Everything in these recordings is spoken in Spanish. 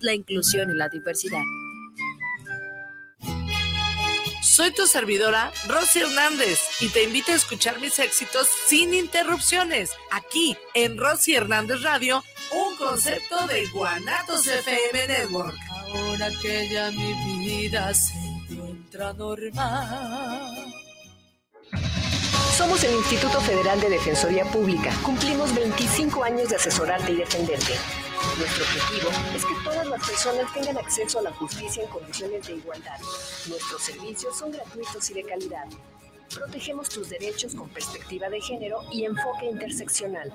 la inclusión y la diversidad. Soy tu servidora, Rosy Hernández, y te invito a escuchar mis éxitos sin interrupciones, aquí en Rosy Hernández Radio, un concepto de Guanatos FM Network. Ahora que ya mi vida se encuentra normal. Somos el Instituto Federal de Defensoría Pública. Cumplimos 25 años de asesorarte y defenderte. Nuestro objetivo es que todas las personas tengan acceso a la justicia en condiciones de igualdad. Nuestros servicios son gratuitos y de calidad. Protegemos tus derechos con perspectiva de género y enfoque interseccional.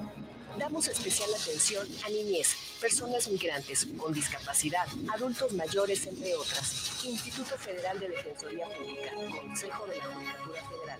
Damos especial atención a niñez, personas migrantes con discapacidad, adultos mayores, entre otras. Instituto Federal de Defensoría Pública, Consejo de la Judicatura Federal.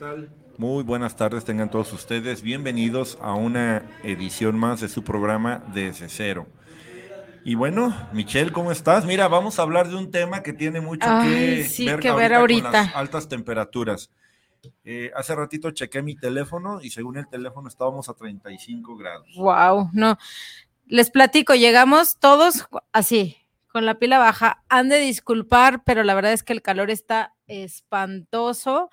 tal? Muy buenas tardes tengan todos ustedes. Bienvenidos a una edición más de su programa Desde Cero. Y bueno, Michelle, ¿cómo estás? Mira, vamos a hablar de un tema que tiene mucho Ay, que, sí, ver, que ver ahorita con las altas temperaturas. Eh, hace ratito chequé mi teléfono y según el teléfono estábamos a 35 grados. Wow, no. Les platico, llegamos todos así, con la pila baja. Han de disculpar, pero la verdad es que el calor está espantoso.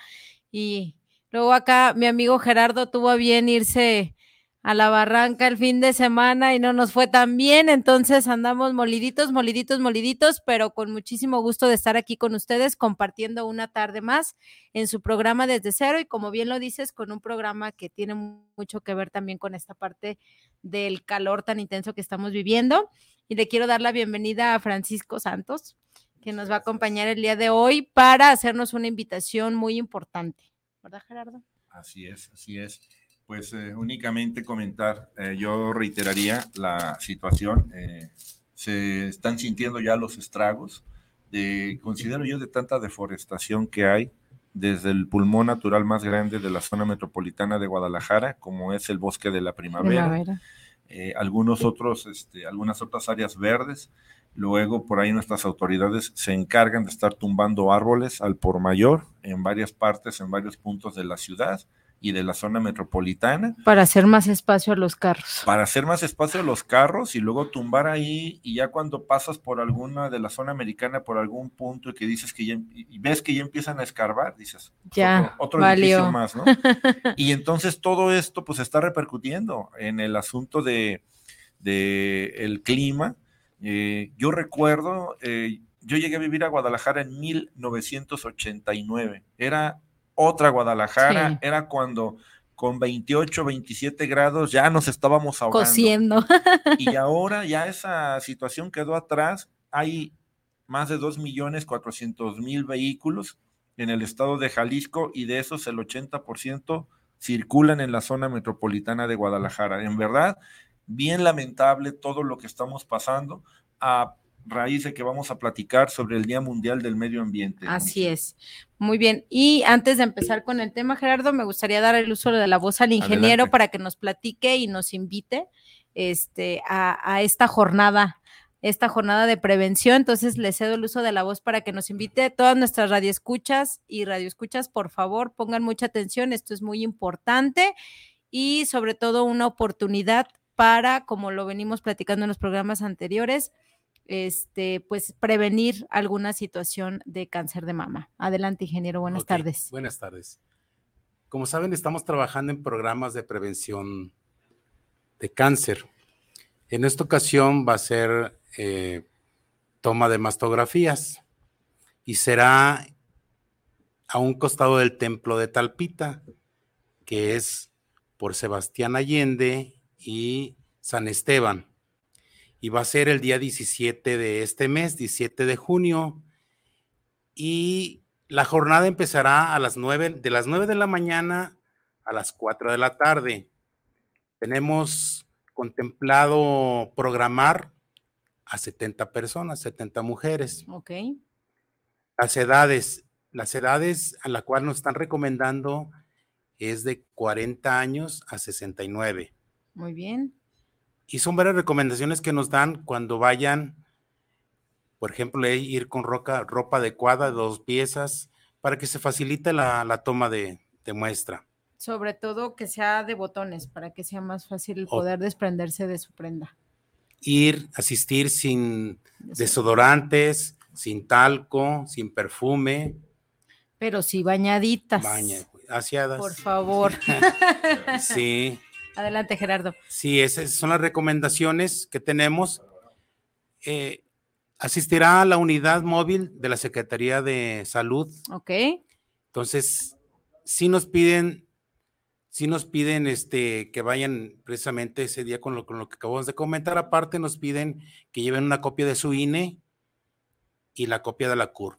Y luego acá mi amigo Gerardo tuvo a bien irse a la barranca el fin de semana y no nos fue tan bien, entonces andamos moliditos, moliditos, moliditos, pero con muchísimo gusto de estar aquí con ustedes compartiendo una tarde más en su programa desde cero y como bien lo dices, con un programa que tiene mucho que ver también con esta parte del calor tan intenso que estamos viviendo. Y le quiero dar la bienvenida a Francisco Santos, que nos va a acompañar el día de hoy para hacernos una invitación muy importante. ¿Verdad, Gerardo? Así es, así es. Pues eh, únicamente comentar, eh, yo reiteraría la situación, eh, se están sintiendo ya los estragos, de, considero yo, de tanta deforestación que hay desde el pulmón natural más grande de la zona metropolitana de Guadalajara, como es el bosque de la primavera, Primavera. algunos otros, este, algunas otras áreas verdes. Luego, por ahí nuestras autoridades se encargan de estar tumbando árboles al por mayor en varias partes, en varios puntos de la ciudad y de la zona metropolitana Para hacer más espacio a los carros. para hacer más espacio a los carros y luego tumbar ahí y ya cuando pasas por alguna de la zona americana por algún punto y que dices que ya y ves que ya empiezan a escarbar, dices, Ya, otro, otro valió. más, ¿no? y entonces todo esto pues está repercutiendo en el asunto de, de el clima. Eh, yo recuerdo, eh, yo llegué a vivir a Guadalajara en 1989. Era otra Guadalajara, Sí. era cuando con 28, 27 grados ya nos estábamos ahogando. Cociendo. Y ahora ya esa situación quedó atrás. Hay más de 2.400.000 vehículos en el estado de Jalisco y de esos el 80% circulan en la zona metropolitana de Guadalajara. En verdad, bien lamentable todo lo que estamos pasando a raíz de que vamos a platicar sobre el Día Mundial del Medio Ambiente. Así es. Muy bien. Y antes de empezar con el tema, Gerardo, me gustaría dar el uso de la voz al ingeniero Adelante. para que nos platique y nos invite este, a, a esta jornada, esta jornada de prevención. Entonces, le cedo el uso de la voz para que nos invite. Todas nuestras radioescuchas y radioescuchas, por favor, pongan mucha atención. Esto es muy importante y sobre todo una oportunidad para, como lo venimos platicando en los programas anteriores, este, pues prevenir alguna situación de cáncer de mama. Adelante, ingeniero, buenas tardes. Buenas tardes. Como saben, estamos trabajando en programas de prevención de cáncer. En esta ocasión va a ser eh, toma de mastografías y será a un costado del templo de Talpita, que es por Sebastián Allende y San Esteban. Y va a ser el día 17 de este mes, 17 de junio. Y la jornada empezará a las 9, de las 9 de la mañana a las 4 de la tarde. Tenemos contemplado programar a 70 personas, 70 mujeres. Ok, Las edades, las edades a la cual nos están recomendando es de 40 años a 69. Muy bien. Y son varias recomendaciones que nos dan cuando vayan, por ejemplo, ir con roca- ropa adecuada, dos piezas, para que se facilite la, la toma de, de muestra. Sobre todo que sea de botones para que sea más fácil el O- poder desprenderse de su prenda. Ir, asistir sin Eso. desodorantes, sin talco, sin perfume, Pero sí bañaditas. baña, aseadas. Por favor. Sí, Adelante, Gerardo. sí, esas son las recomendaciones que tenemos. Eh, asistirá a la unidad móvil de la Secretaría de Salud Ok, Entonces, sí nos piden, sí nos piden este, que vayan precisamente ese día con lo, con lo que acabamos de comentar. Aparte, nos piden que lleven una copia de su INE y la copia de la CUR.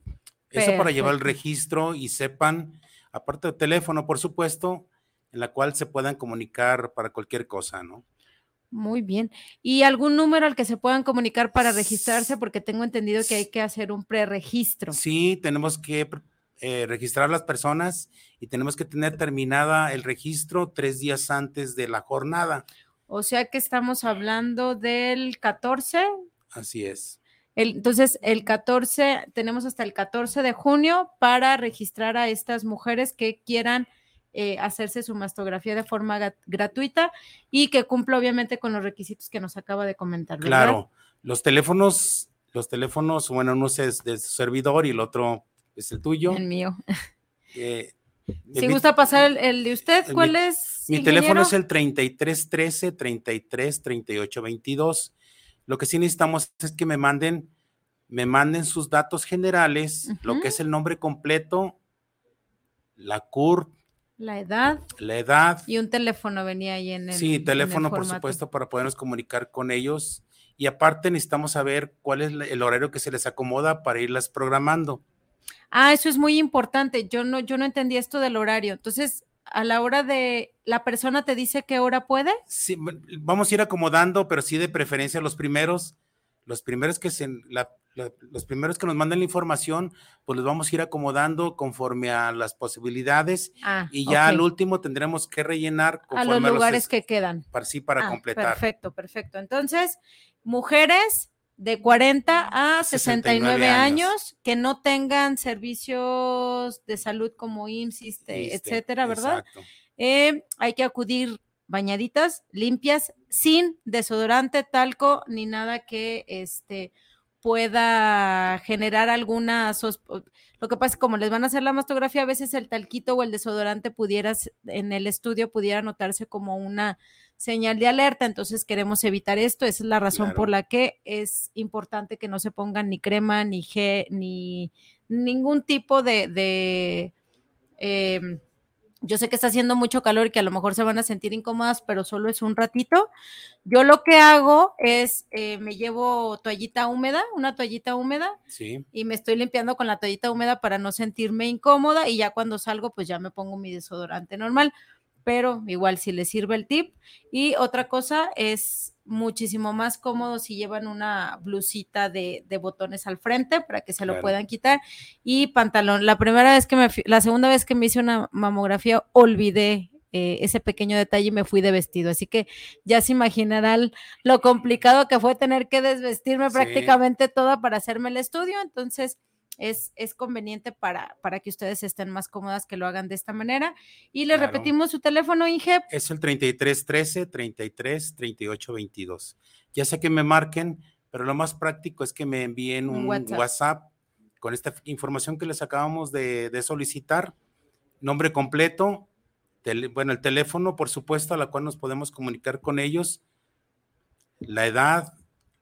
Eso para llevar el registro y sepan, aparte del teléfono, por supuesto, en la cual se puedan comunicar para cualquier cosa, ¿no? muy bien. ¿Y algún número al que se puedan comunicar para registrarse? Porque tengo entendido que hay que hacer un preregistro. Sí, tenemos que eh, registrar las personas y tenemos que tener terminada el registro tres días antes de la jornada. O sea que estamos hablando del 14. Así es. El- entonces, el 14, tenemos hasta el 14 de junio para registrar a estas mujeres que quieran eh, hacerse su mastografía de forma gratuita y que cumpla obviamente con los requisitos que nos acaba de comentar. ¿verdad? Claro, los teléfonos, los teléfonos, bueno, uno es de su servidor y el otro es el tuyo. El mío. Eh, Si mi- gusta pasar el, el de usted, el ¿cuál mi- es? Mi teléfono es el 3313 33 38 22. Lo que sí necesitamos es que me manden, me manden sus datos generales, lo que es el nombre completo, la CURP, La edad la edad, y un teléfono venía ahí en el. Sí, el teléfono, por supuesto, para podernos comunicar con ellos. Y aparte necesitamos saber cuál es el horario que se les acomoda para irlas programando. Ah, eso es muy importante. Yo no, yo no entendí esto del horario. Entonces, a la hora de la persona te dice qué hora puede. Sí, vamos a ir acomodando, pero sí de preferencia los primeros, los primeros que se, la- los primeros que nos manden la información, pues los vamos a ir acomodando conforme a las posibilidades Ah, y ya al último tendremos que rellenar a conforme los lugares es- que quedan. para, sí, para Ah, completar. Perfecto, perfecto. Entonces, mujeres de 40 a 69 años que no tengan servicios de salud como IMSS, ISSSTE, Este, etcétera, ¿verdad? Eh, hay que acudir bañaditas, limpias, sin desodorante, talco, ni nada que este pueda generar alguna Lo que pasa es que como les van a hacer la mastografía, a veces el talquito o el desodorante pudieras en el estudio pudiera notarse como una señal de alerta, entonces queremos evitar esto, esa es la razón por la que es importante que no se pongan ni crema, ni gel, ni ningún tipo de, de em, yo sé que está haciendo mucho calor y que a lo mejor se van a sentir incómodas, pero solo es un ratito. Yo lo que hago es, eh, me llevo toallita húmeda, una toallita húmeda, Sí. y me estoy limpiando con la toallita húmeda para no sentirme incómoda y ya cuando salgo, pues ya me pongo mi desodorante normal. Pero igual si les sirve el tip. Y otra cosa es muchísimo más cómodo si llevan una blusita de, de botones al frente para que se lo Claro. puedan quitar y pantalón. La primera vez que me, la segunda vez que me hice una mamografía, olvidé eh, ese pequeño detalle y me fui de vestido. Así que ya se imaginarán lo complicado que fue tener que desvestirme Sí. prácticamente toda para hacerme el estudio. Entonces, es, es conveniente para, para que ustedes estén más cómodas que lo hagan de esta manera. Y les Claro. repetimos su teléfono, Inge. Es el 3313 33 38 22. Ya sea que me marquen pero lo más práctico es que me envíen un, WhatsApp. con esta información que les acabamos de, solicitar, nombre completo, bueno, el teléfono, por supuesto, a la cual nos podemos comunicar con ellos, la edad,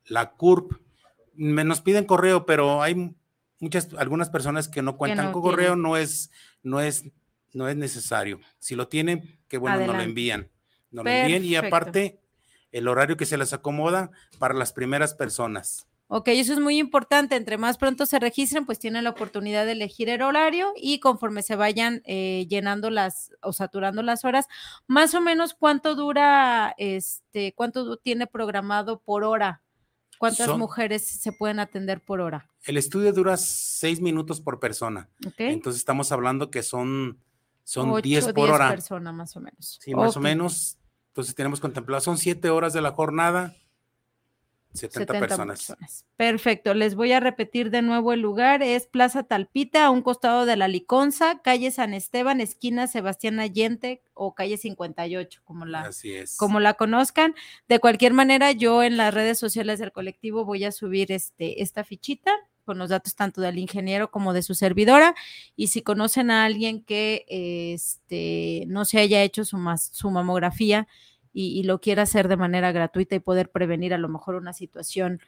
la CURP. Me, nos piden correo, pero hay muchas, algunas personas que no cuentan con correo, no es, no es, no es necesario. Si lo tienen, qué bueno, no lo envían. No lo envían y aparte el horario que se les acomoda para las primeras personas. Ok, eso es muy importante. Entre más pronto se registren, pues tienen la oportunidad de elegir el horario y conforme se vayan eh, llenando las o saturando las horas, más o menos cuánto dura, este, cuánto tiene programado por hora. ¿Cuántas mujeres se pueden atender por hora? El estudio dura seis minutos por persona. Okay. Entonces estamos hablando que son, son 10 por hora. personas más o menos. Sí, más o menos entonces tenemos contemplado, son siete horas de la jornada, 70, personas. Perfecto, les voy a repetir de nuevo el lugar, es Plaza Talpita, a un costado de la Liconza, calle San Esteban, esquina Sebastián Allende o calle 58, como la, como la conozcan. De cualquier manera, yo en las redes sociales del colectivo voy a subir este, esta fichita con los datos tanto del ingeniero como de su servidora. Y si conocen a alguien que este, no se haya hecho su, su mamografía y, lo quiera hacer de manera gratuita y poder prevenir a lo mejor una situación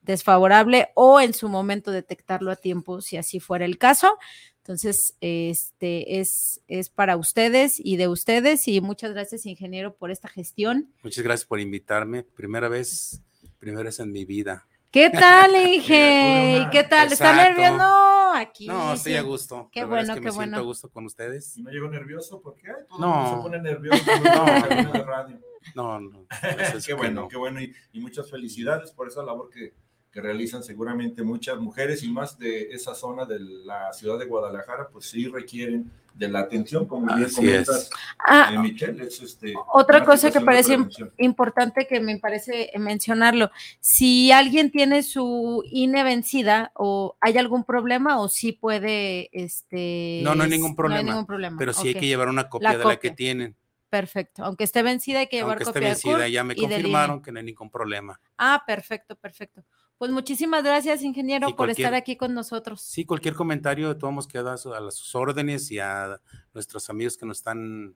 desfavorable o en su momento detectarlo a tiempo si así fuera el caso. Entonces, este es, es para ustedes y de ustedes y muchas gracias, ingeniero, por esta gestión. Muchas gracias por invitarme. Primera vez, primera vez en mi vida. ¿Qué tal, Inge? ¿Qué tal? ¿Está nervioso? No, aquí. No, estoy a gusto. Qué bueno, que qué me bueno. Siento a gusto con ustedes. ¿No llego nervioso? ¿Por qué? Todo no. se pone nervioso no. de radio. No, no. qué bueno, qué bueno. y muchas felicidades por esa labor que, que realizan seguramente muchas mujeres y más de esa zona de la ciudad de Guadalajara, pues sí requieren de la atención, como bien comentas, ah, eh, Michelle. este, otra cosa que parece importante que me parece mencionarlo, si alguien tiene su INE vencida o hay algún problema o sí puede, este... No, no hay ningún problema, no hay ningún problema. pero sí hay que llevar una copia de la que tienen. Perfecto. Aunque esté vencida, hay que llevar Aunque esté vencida, ya me confirmaron que no hay ningún problema. Ah, perfecto, perfecto. Pues muchísimas gracias, ingeniero, por estar aquí con nosotros. Sí, cualquier comentario todos queda a sus órdenes y a nuestros amigos que nos están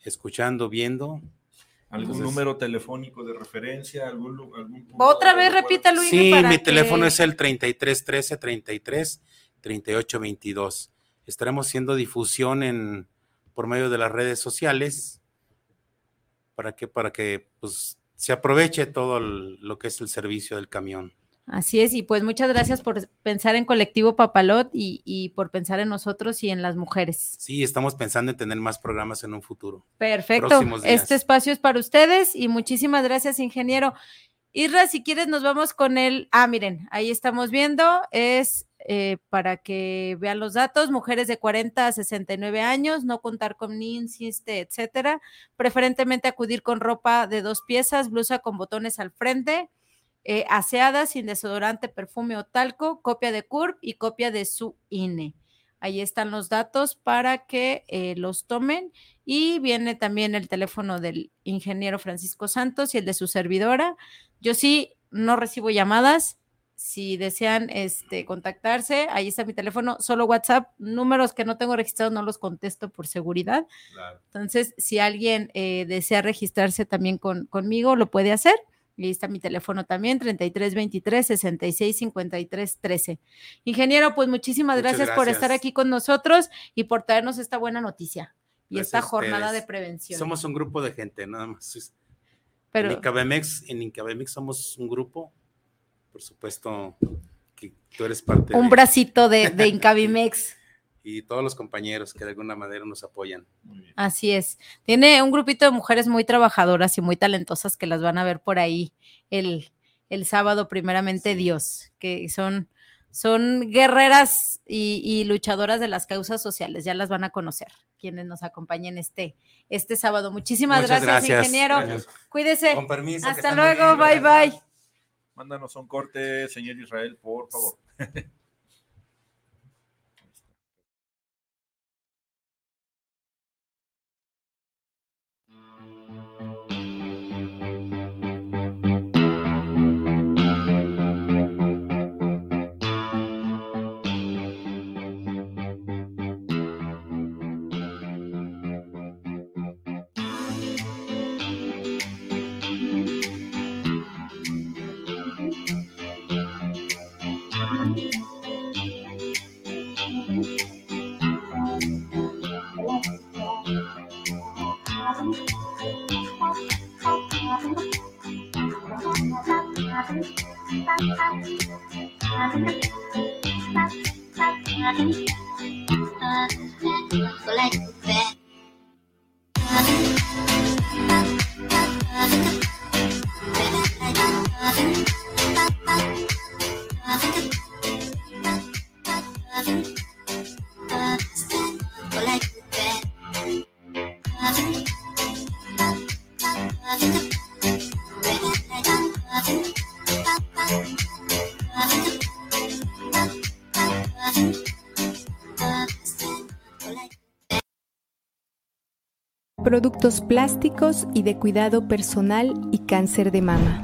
escuchando, viendo. ¿Algún número telefónico de referencia? ¿Algún, Otra vez, repítalo. Sí, mi teléfono es el 3313 33 38 22. Estaremos haciendo difusión en, por medio de las redes sociales para que, para que pues, se aproveche todo lo que es el servicio del camión. Así es, y pues muchas gracias por pensar en Colectivo Papalot y, por pensar en nosotros y en las mujeres. Sí, estamos pensando en tener más programas en un futuro. Perfecto. Este espacio es para ustedes y muchísimas gracias, ingeniero. Irra, si quieres, nos vamos con el. Ah, miren, ahí estamos viendo. Es eh, para que vean los datos: mujeres de 40 a 69 años, no contar con ni insiste, etcétera. Preferentemente acudir con ropa de dos piezas, blusa con botones al frente, eh, aseada, sin desodorante, perfume o talco, copia de CURP y copia de su INE. Ahí están los datos para que eh, los tomen. Y viene también el teléfono del ingeniero Francisco Santos y el de su servidora. Yo sí no recibo llamadas. Si desean este, contactarse, ahí está mi teléfono, solo WhatsApp, números que no tengo registrados no los contesto por seguridad. Entonces, si alguien eh, desea registrarse también con, conmigo, lo puede hacer. Y ahí está mi teléfono también, 33 23 66 53 13. Ingeniero, pues muchísimas gracias, por estar aquí con nosotros y por traernos esta buena noticia y esta jornada de prevención. Somos un grupo de gente, nada más. Pero, en Incabemex, en Incabemex somos un grupo, por supuesto que tú eres parte. Un bracito de, de Incabemex. y todos los compañeros que de alguna manera nos apoyan. Así es. Tiene un grupito de mujeres muy trabajadoras y muy talentosas que las van a ver por ahí el, el sábado, primeramente Dios, que son, son guerreras y, luchadoras de las causas sociales. Ya las van a conocer quienes nos acompañen este, este sábado. Muchísimas gracias, ingeniero. Cuídese. Con permiso. Hasta luego. bye, bye. Mándanos un corte, señor Israel, por favor. Thank you. Productos plásticos y de cuidado personal y cáncer de mama.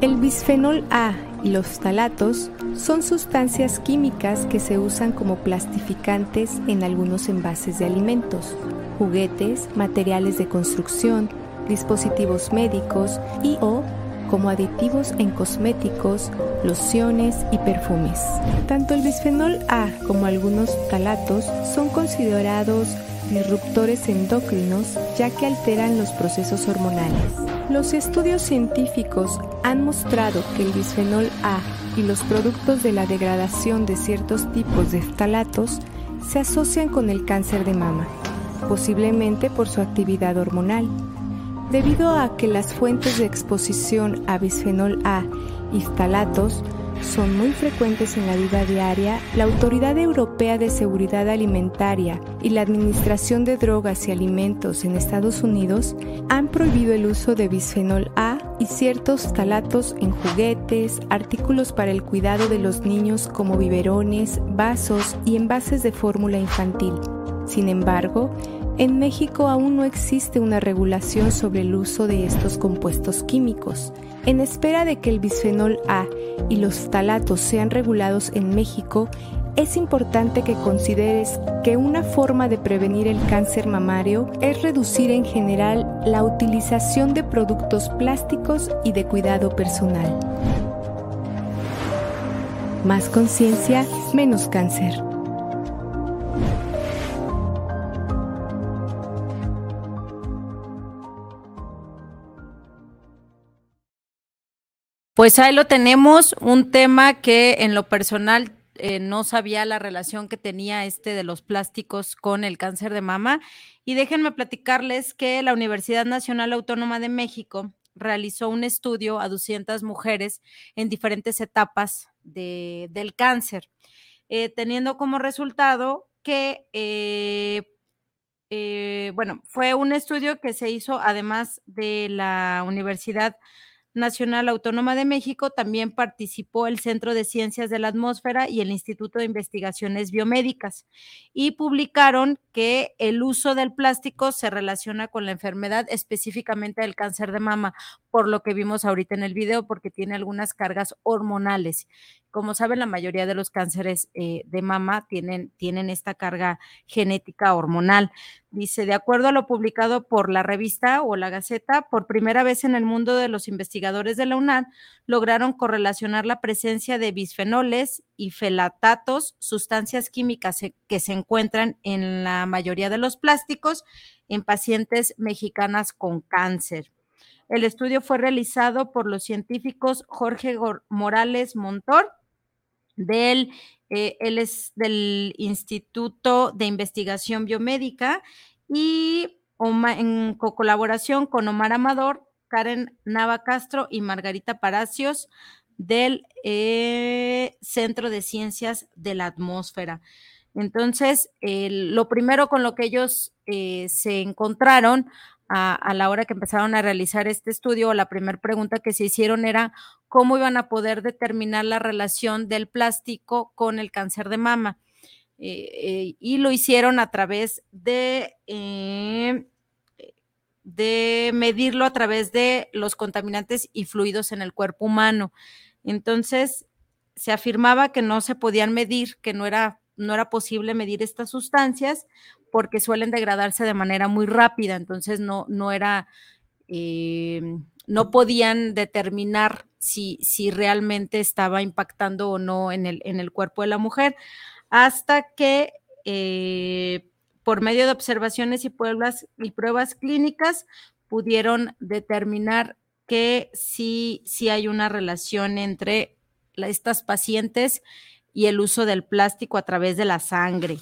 El bisfenol A y los ftalatos son sustancias químicas que se usan como plastificantes en algunos envases de alimentos, juguetes, materiales de construcción, dispositivos médicos y o como aditivos en cosméticos, lociones y perfumes. Tanto el bisfenol A como algunos ftalatos son considerados disruptores endocrinos ya que alteran los procesos hormonales. Los estudios científicos han mostrado que el bisfenol A y los productos de la degradación de ciertos tipos de ftalatos se asocian con el cáncer de mama, posiblemente por su actividad hormonal. Debido a que las fuentes de exposición a bisfenol A y ftalatos son muy frecuentes en la vida diaria, la Autoridad Europea de Seguridad Alimentaria y la Administración de Drogas y Alimentos en Estados Unidos han prohibido el uso de bisfenol A y ciertos talatos en juguetes, artículos para el cuidado de los niños como biberones, vasos y envases de fórmula infantil. Sin embargo, en México aún no existe una regulación sobre el uso de estos compuestos químicos. En espera de que el bisfenol A y los talatos sean regulados en México, es importante que consideres que una forma de prevenir el cáncer mamario es reducir en general la utilización de productos plásticos y de cuidado personal. Más conciencia, menos cáncer. Pues ahí lo tenemos, un tema que en lo personal eh, no sabía la relación que tenía este de los plásticos con el cáncer de mama. Y déjenme platicarles que la Universidad Nacional Autónoma de México realizó un estudio a 200 mujeres en diferentes etapas del cáncer, eh, teniendo como resultado que, eh, bueno, fue un estudio que se hizo además de la Universidad Nacional Autónoma de México también participó el Centro de Ciencias de la Atmósfera y el Instituto de Investigaciones Biomédicas y publicaron que el uso del plástico se relaciona con la enfermedad, específicamente del cáncer de mama, por lo que vimos ahorita en el video, porque tiene algunas cargas hormonales. Como saben, la mayoría de los cánceres eh, de mama tienen, tienen esta carga genética hormonal. Dice, de acuerdo a lo publicado por la revista o la Gaceta, por primera vez en el mundo de los investigadores de la UNAM lograron correlacionar la presencia de bisfenoles y felatatos, sustancias químicas que se encuentran en la mayoría de los plásticos en pacientes mexicanas con cáncer. El estudio fue realizado por los científicos Jorge Morales Montor del, eh, él es del Instituto de Investigación Biomédica y en colaboración con Omar Amador, Karen Nava Castro y Margarita Palacios del eh, Centro de Ciencias de la Atmósfera. Entonces, lo primero con lo que ellos eh, se encontraron a, la hora que empezaron a realizar este estudio, la primera pregunta que se hicieron era cómo iban a poder determinar la relación del plástico con el cáncer de mama. Eh, eh, y lo hicieron a través de, eh, de medirlo a través de los contaminantes y fluidos en el cuerpo humano. Entonces, se afirmaba que no se podían medir, que no era, no era posible medir estas sustancias porque suelen degradarse de manera muy rápida, entonces no, no era, eh, no podían determinar si, si realmente estaba impactando o no en el, en el cuerpo de la mujer, hasta que eh, por medio de observaciones y pruebas, y pruebas clínicas pudieron determinar que sí, sí hay una relación entre estas pacientes y el uso del plástico a través de la sangre.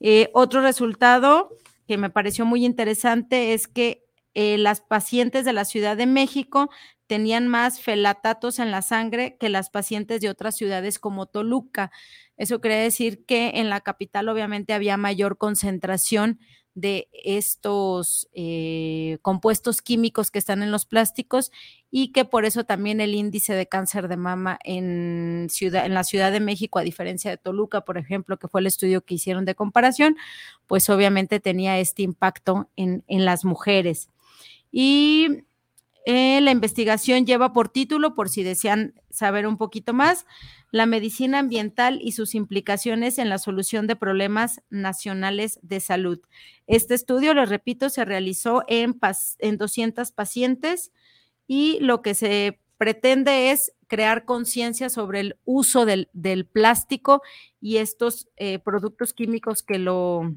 Eh, otro resultado que me pareció muy interesante es que eh, las pacientes de la Ciudad de México tenían más felatatos en la sangre que las pacientes de otras ciudades como Toluca. Eso quiere decir que en la capital obviamente había mayor concentración de estos eh, compuestos químicos que están en los plásticos y que por eso también el índice de cáncer de mama en, ciudad, en la Ciudad de México, a diferencia de Toluca, por ejemplo, que fue el estudio que hicieron de comparación, pues obviamente tenía este impacto en, en las mujeres. Y eh, la investigación lleva por título, por si desean saber un poquito más, la medicina ambiental y sus implicaciones en la solución de problemas nacionales de salud. Este estudio, les repito, se realizó en, en 200 pacientes y lo que se pretende es crear conciencia sobre el uso del, plástico y estos eh, productos químicos que lo,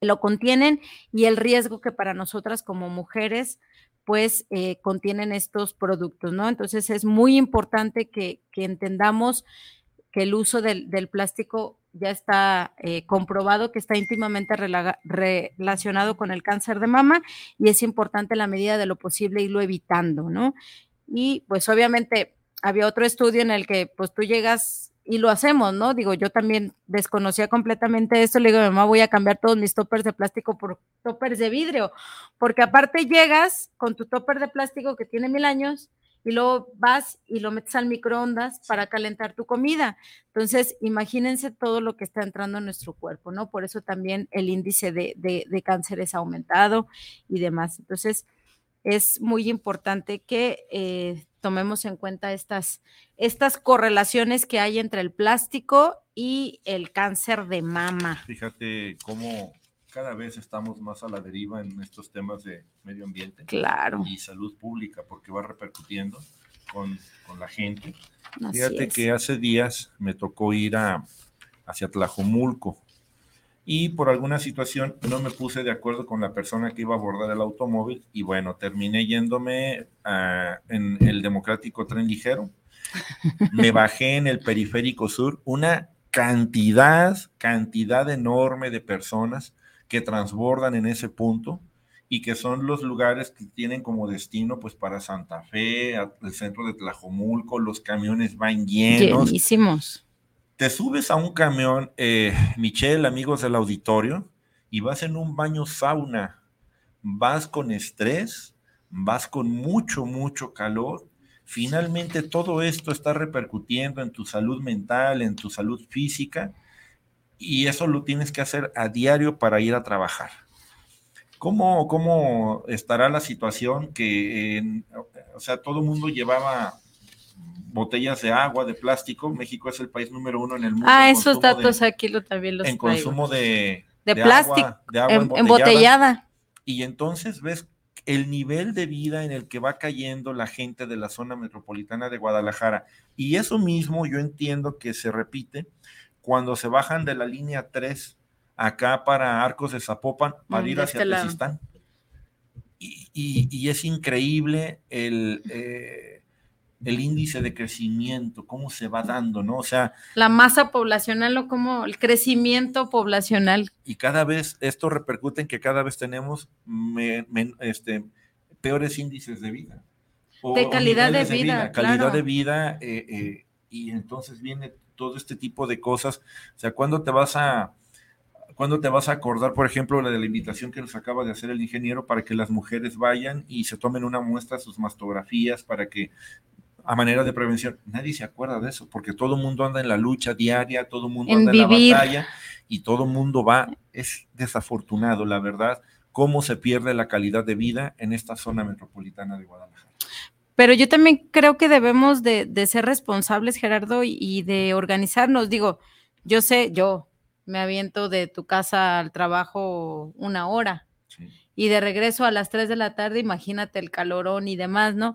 lo contienen y el riesgo que para nosotras como mujeres pues eh, contienen estos productos, ¿no? Entonces es muy importante que, entendamos que el uso del, plástico ya está eh, comprobado que está íntimamente relacionado con el cáncer de mama y es importante la medida de lo posible irlo evitando, ¿no? Y pues obviamente había otro estudio en el que pues tú llegas y lo hacemos, ¿no? Digo, yo también desconocía completamente esto, le digo, mamá, voy a cambiar todos mis toppers de plástico por toppers de vidrio, porque aparte llegas con tu topper de plástico que tiene mil años y luego vas y lo metes al microondas para calentar tu comida. Entonces, imagínense todo lo que está entrando en nuestro cuerpo, ¿no? Por eso también el índice de, de, de cáncer es aumentado y demás. Entonces, es muy importante que eh, tomemos en cuenta estas, estas correlaciones que hay entre el plástico y el cáncer de mama. Fíjate cómo cada vez estamos más a la deriva en estos temas de medio ambiente claro. y salud pública, porque va repercutiendo con, la gente. Fíjate que hace días me tocó ir a, hacia Tlajomulco y por alguna situación no me puse de acuerdo con la persona que iba a abordar el automóvil y bueno, terminé yéndome en el democrático tren ligero. Me bajé en el periférico sur, una cantidad, cantidad enorme de personas que transbordan en ese punto y que son los lugares que tienen como destino pues para Santa Fe, el centro de Tlajomulco, los camiones van llenos. Llenísimos te subes a un camión, eh, Michelle, amigos del auditorio, y vas en un baño sauna. Vas con estrés, vas con mucho, mucho calor. Finalmente todo esto está repercutiendo en tu salud mental, en tu salud física, y eso lo tienes que hacer a diario para ir a trabajar. ¿Cómo, cómo estará la situación que, o sea, todo el mundo llevaba botellas de agua, de plástico. México es el país número uno en el mundo. Ah, esos datos aquí lo, también los En consumo de, de, plástico, de agua em, embotellada. Y entonces ves el nivel de vida en el que va cayendo la gente de la zona metropolitana de Guadalajara. Y eso mismo yo entiendo que se repite cuando se bajan de la línea 3 acá para Arcos de Zapopan para mm, ir hacia este Y, y, es increíble el... Eh, el índice de crecimiento, cómo se va dando, ¿no? O sea... La masa poblacional o como el crecimiento poblacional. Y cada vez esto repercute en que cada vez tenemos este, peores índices de vida. de calidad de vida. calidad de vida, eh, eh, y entonces viene todo este tipo de cosas. O sea, ¿cuándo te vas a... ¿Cuándo te vas a acordar, por ejemplo, la de la invitación que nos acaba de hacer el ingeniero para que las mujeres vayan y se tomen una muestra de sus mastografías para que a manera de prevención. Nadie se acuerda de eso, porque todo el mundo anda en la lucha diaria, todo el mundo anda en la batalla y todo el mundo va. Es desafortunado, la verdad, cómo se pierde la calidad de vida en esta zona metropolitana de Guadalajara. Pero yo también creo que debemos de, ser responsables, Gerardo, y, de organizarnos. Digo, yo sé, yo me aviento de tu casa al trabajo una hora. Y de regreso a las 3 de la tarde, imagínate el calorón y demás, ¿no?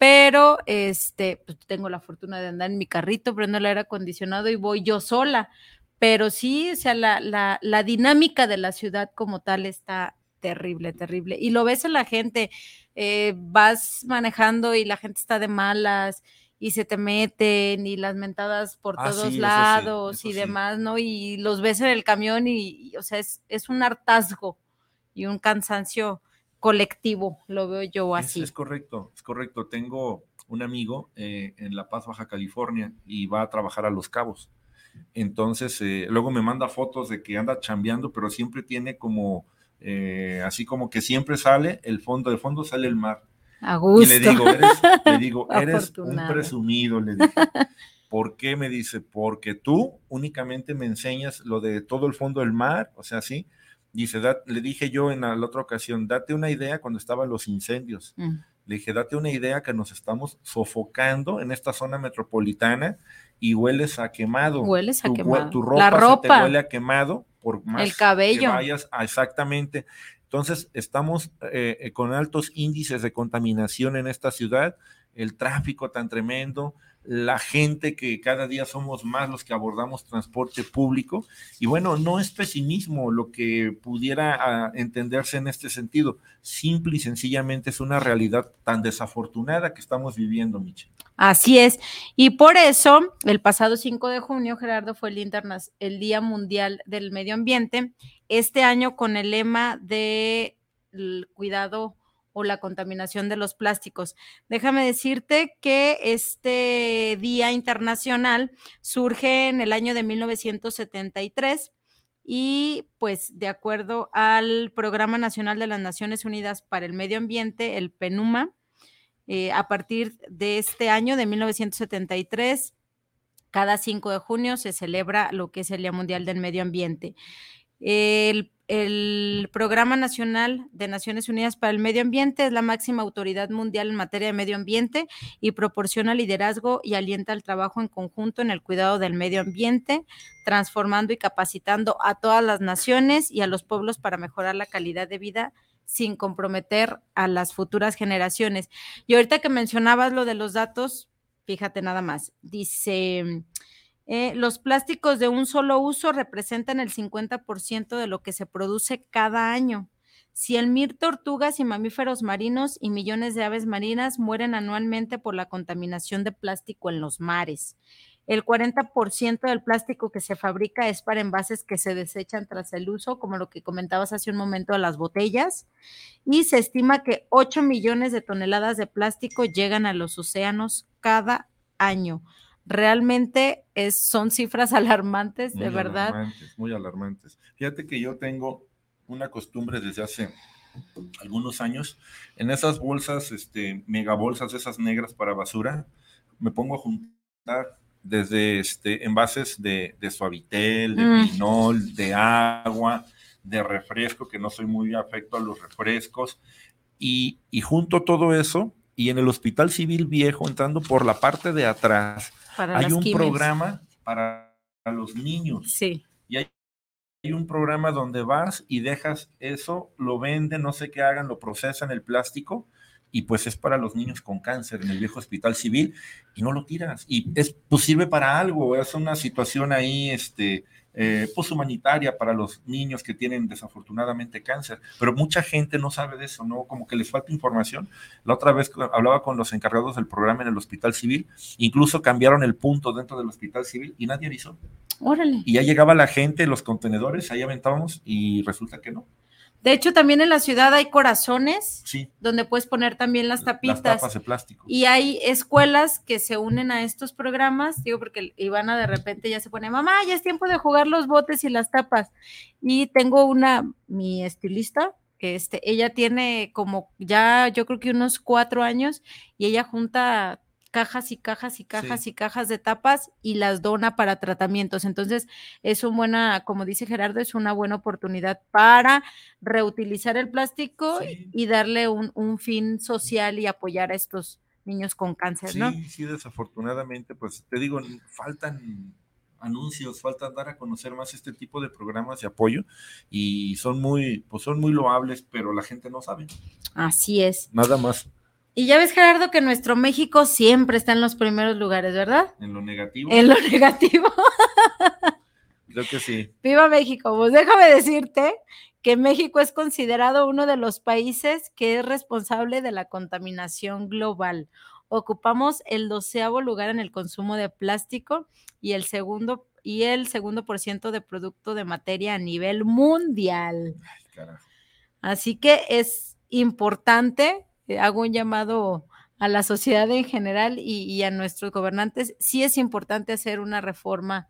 Pero este, pues tengo la fortuna de andar en mi carrito, prendo el aire acondicionado y voy yo sola. Pero sí, o sea, la, la, la dinámica de la ciudad como tal está terrible, terrible. Y lo ves en la gente, eh, vas manejando y la gente está de malas y se te meten y las mentadas por Ah, sí, todos eso sí, lados eso y sí. demás, ¿no? Y los ves en el camión y, y, o sea, es, es un hartazgo y un cansancio colectivo, lo veo yo así. es correcto, es correcto. Tengo un amigo eh, en La Paz, Baja California, y va a trabajar a Los Cabos. Entonces, eh, luego me manda fotos de que anda chambeando, pero siempre tiene como, eh, así como que siempre sale el fondo, del fondo sale el mar. A Y gusto. le digo, eres, le digo, eres un presumido, le dije. ¿Por qué? Me dice, porque tú únicamente me enseñas lo de todo el fondo del mar, o sea, sí. Dice, "Da- le dije yo en la, la otra ocasión, date una idea cuando estaban los incendios. Mm. Le dije, date una idea que nos estamos sofocando en esta zona metropolitana y hueles a quemado. Hueles a tu, quemado. Tu La ropa, se ropa. te huele a quemado por más El cabello. que vayas a- exactamente. Entonces, estamos eh, eh, con altos índices de contaminación en esta ciudad, el tráfico tan tremendo, la gente que cada día somos más los que abordamos transporte público. Y bueno, no es pesimismo lo que pudiera ah, entenderse en este sentido. Simple y sencillamente es una realidad tan desafortunada que estamos viviendo, Michelle. Así es. Y por eso, el pasado 5 de junio, Gerardo, fue el, el Día Mundial del Medio Ambiente, este año con el lema de cuidado o la contaminación de los plásticos. Déjame decirte que este Día Internacional surge en el año de 1973 y pues de acuerdo al Programa Nacional de las Naciones Unidas para el Medio Ambiente, el PENUMA, eh, a partir de este año, de 1973, cada 5 de junio se celebra lo que es el Día Mundial del Medio Ambiente. El, el Programa Nacional de Naciones Unidas para el Medio Ambiente es la máxima autoridad mundial en materia de medio ambiente y proporciona liderazgo y alienta el trabajo en conjunto en el cuidado del medio ambiente, transformando y capacitando a todas las naciones y a los pueblos para mejorar la calidad de vida sin comprometer a las futuras generaciones. Y ahorita que mencionabas lo de los datos, fíjate nada más, dice, eh, los plásticos de un solo uso representan el 50% de lo que se produce cada año. Si el mil tortugas y mamíferos marinos y millones de aves marinas mueren anualmente por la contaminación de plástico en los mares. El 40% del plástico que se fabrica es para envases que se desechan tras el uso, como lo que comentabas hace un momento de las botellas. Y se estima que 8 millones de toneladas de plástico llegan a los océanos cada año. Realmente es, son cifras alarmantes, de Muy verdad. Alarmantes, muy alarmantes. Fíjate que yo tengo una costumbre desde hace algunos años, en esas bolsas, este, mega bolsas, esas negras para basura, me pongo a juntar desde este, envases de, de suavitel, de Mm. pinol, de agua, de refresco, que no soy muy afecto a los refrescos, y, y junto todo eso, y en el Hospital Civil Viejo, entrando por la parte de atrás, Para hay un quimios. programa para los niños. Sí. Y hay, hay un programa donde vas y dejas eso, lo venden, no sé qué hagan, lo procesan el plástico y pues es para los niños con cáncer en el viejo hospital civil y no lo tiras. Y es, pues sirve para algo, es una situación ahí, este, eh, pues humanitaria para los niños que tienen desafortunadamente cáncer, pero mucha gente no sabe de eso, ¿no? Como que les falta información. La otra vez hablaba con los encargados del programa en el hospital civil, incluso cambiaron el punto dentro del hospital civil y nadie avisó. Órale. Y ya llegaba la gente, los contenedores, ahí aventábamos y resulta que no. De hecho, también en la ciudad hay corazones Sí, donde puedes poner también las tapitas. las tapas de plástico. Y hay escuelas que se unen a estos programas, digo, porque Ivana de repente ya se pone, mamá, ya es tiempo de jugar los botes y las tapas. Y tengo una, mi estilista, que este, ella tiene como ya, yo creo que unos cuatro años, y ella junta cajas y cajas y cajas Sí. y cajas de tapas y las dona para tratamientos. Entonces, es una buena, como dice Gerardo, es una buena oportunidad para reutilizar el plástico Sí. y darle un, un fin social y apoyar a estos niños con cáncer, Sí, ¿no? sí, desafortunadamente, pues te digo, faltan anuncios, falta dar a conocer más este tipo de programas de apoyo y son muy, pues son muy loables, pero la gente no sabe, Así es. nada más Y ya ves, Gerardo, que nuestro México siempre está en los primeros lugares, ¿verdad? en lo negativo. En lo negativo. Creo que sí. Viva México. Pues déjame decirte que México es considerado uno de los países que es responsable de la contaminación global. ocupamos el doceavo lugar en el consumo de plástico y el segundo y el segundo por ciento de producto de materia a nivel mundial. Así que es importante, hago un llamado a la sociedad en general y, a nuestros gobernantes, sí es importante hacer una reforma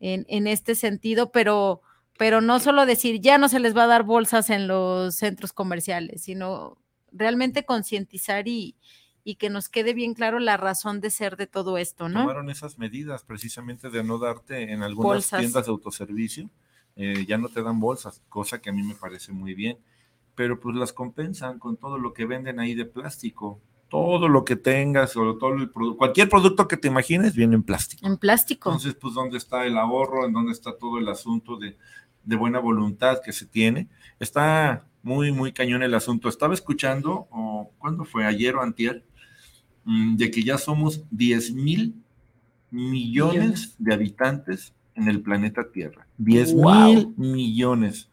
en, en, este sentido, pero, pero no solo decir ya no se les va a dar bolsas en los centros comerciales, sino realmente concientizar y, y que nos quede bien claro la razón de ser de todo esto, ¿no? Tomaron esas medidas precisamente de no darte en algunas tiendas de autoservicio, eh, ya no te dan bolsas, cosa que a mí me parece muy bien, pero pues las compensan con todo lo que venden ahí de plástico. Todo lo que tengas o todo el cualquier producto que te imagines viene en plástico. En plástico. Entonces, pues, ¿dónde está el ahorro? ¿En dónde está todo el asunto de, de buena voluntad que se tiene? Está muy, muy cañón el asunto. Estaba escuchando, o ¿cuándo fue? Ayer o antier, Mm, de que ya somos 10 mil millones de habitantes en el planeta Tierra. 10 mil millones.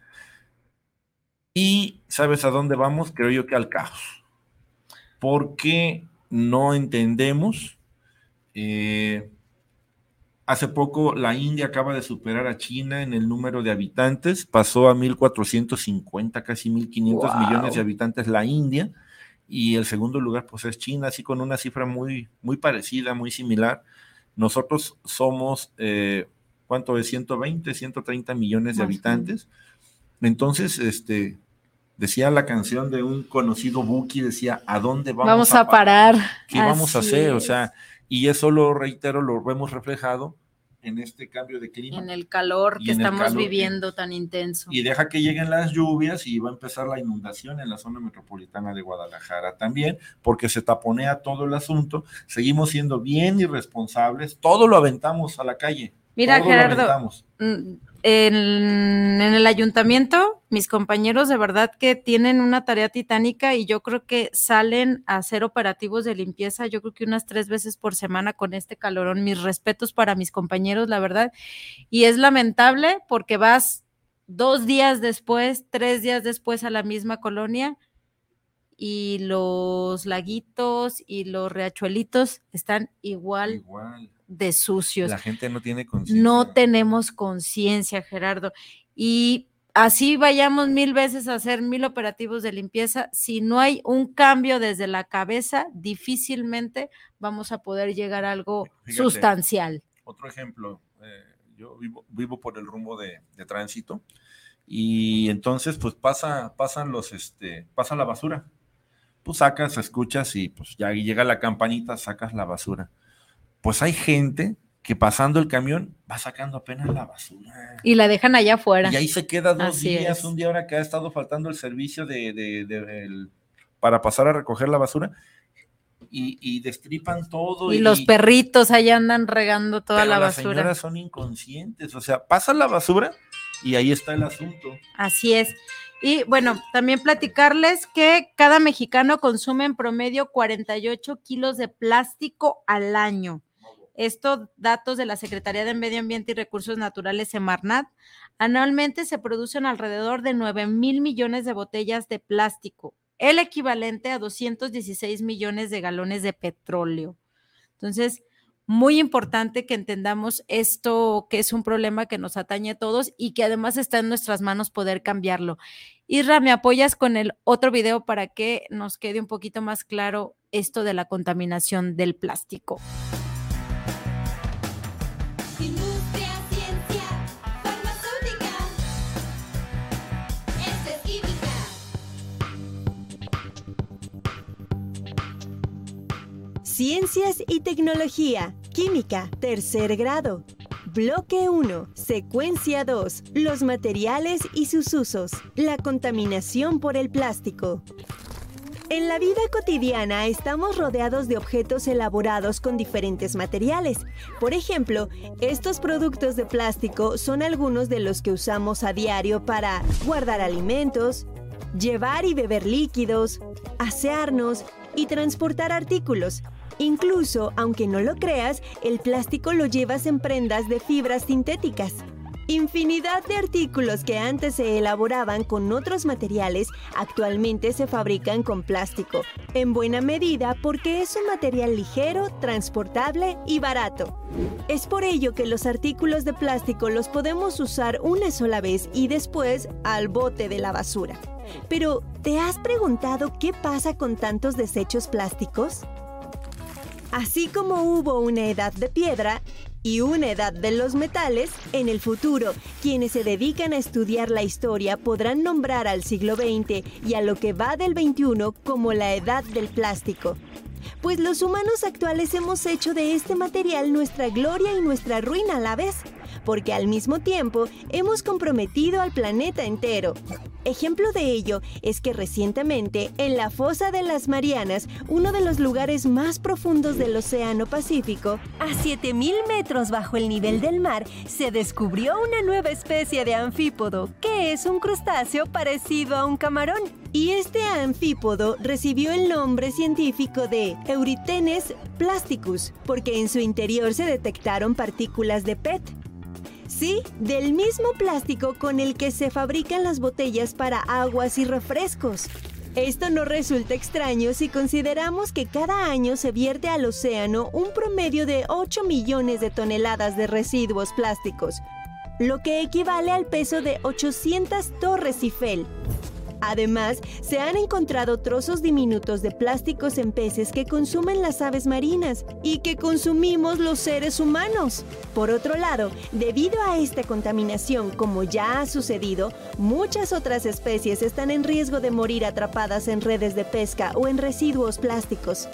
Y ¿sabes a dónde vamos? Creo yo que al caos. Porque no entendemos. Eh, hace poco la India acaba de superar a China en el número de habitantes, pasó a 1.450, casi 1.500 millones de habitantes la India y el segundo lugar pues es China, así con una cifra muy, muy parecida, muy similar. Nosotros somos, eh, ¿cuánto es? 120, 130 millones de habitantes. Entonces, este, decía la canción de un conocido Buki, decía, ¿a dónde vamos, vamos a, parar? ¿Qué vamos a hacer? O sea, y eso lo reitero, lo vemos reflejado en este cambio de clima. En el calor que estamos viviendo tan intenso. Y deja que lleguen las lluvias y va a empezar la inundación en la zona metropolitana de Guadalajara también, porque se taponea todo el asunto. Seguimos siendo bien irresponsables, todo lo aventamos a la calle. Mira, Gerardo, en, el ayuntamiento, mis compañeros de verdad que tienen una tarea titánica y yo creo que salen a hacer operativos de limpieza, yo creo que unas tres veces por semana con este calorón. Mis respetos para mis compañeros, la verdad. Y es lamentable porque vas dos días después, tres días después a la misma colonia y los laguitos y los riachuelitos están igual. igual de sucios. La gente no tiene conciencia. No tenemos conciencia, Gerardo. Y así vayamos mil veces a hacer mil operativos de limpieza, si no hay un cambio desde la cabeza, difícilmente vamos a poder llegar a algo sustancial. Otro ejemplo, eh, yo vivo, por el rumbo de, tránsito y entonces pues pasa, pasan los, este, pasa la basura. Pues sacas, escuchas y pues ya llega la campanita, sacas la basura pues hay gente que pasando el camión va sacando apenas la basura. Y la dejan allá afuera. Y ahí se queda dos días, un día ahora que ha estado faltando el servicio de, para pasar a recoger la basura. Y, destripan todo. Y, los perritos ahí andan regando toda la basura. Las señoras son inconscientes, o sea, pasa la basura y ahí está el asunto. Así es. Y bueno, también platicarles que cada mexicano consume en promedio 48 kilos de plástico al año. Estos datos de la Secretaría de Medio Ambiente y Recursos Naturales, Semarnat, anualmente se producen alrededor de 9 mil millones de botellas de plástico, el equivalente a 216 millones de galones de petróleo. Entonces, muy importante que entendamos esto, que es un problema que nos atañe a todos y que además está en nuestras manos poder cambiarlo. Isra, ¿me apoyas con el otro video para que nos quede un poquito más claro esto de la contaminación del plástico? Ciencias y Tecnología, Química, tercer grado. Bloque 1, Secuencia 2, los materiales y sus usos, la contaminación por el plástico. En la vida cotidiana estamos rodeados de objetos elaborados con diferentes materiales. Por ejemplo, estos productos de plástico son algunos de los que usamos a diario para guardar alimentos, llevar y beber líquidos, asearnos y transportar artículos, Incluso, aunque no lo creas, el plástico lo llevas en prendas de fibras sintéticas. Infinidad de artículos que antes se elaboraban con otros materiales actualmente se fabrican con plástico, en buena medida porque es un material ligero, transportable y barato. Es por ello que los artículos de plástico los podemos usar una sola vez y después al bote de la basura. Pero, ¿te has preguntado qué pasa con tantos desechos plásticos? Así como hubo una edad de piedra, y una edad de los metales, en el futuro, quienes se dedican a estudiar la historia podrán nombrar al siglo XX y a lo que va del XXI como la edad del plástico. Pues los humanos actuales hemos hecho de este material nuestra gloria y nuestra ruina a la vez porque al mismo tiempo hemos comprometido al planeta entero. Ejemplo de ello es que recientemente en la fosa de las Marianas, uno de los lugares más profundos del Océano Pacífico, a 7000 metros bajo el nivel del mar, se descubrió una nueva especie de anfípodo, que es un crustáceo parecido a un camarón. Y este anfípodo recibió el nombre científico de Euritenes plasticus, porque en su interior se detectaron partículas de PET, Sí, del mismo plástico con el que se fabrican las botellas para aguas y refrescos. Esto no resulta extraño si consideramos que cada año se vierte al océano un promedio de 8 millones de toneladas de residuos plásticos, lo que equivale al peso de 800 torres Eiffel. Además, se han encontrado trozos diminutos de plásticos en peces que consumen las aves marinas y que consumimos los seres humanos. Por otro lado, debido a esta contaminación, como ya ha sucedido, muchas otras especies están en riesgo de morir atrapadas en redes de pesca o en residuos plásticos.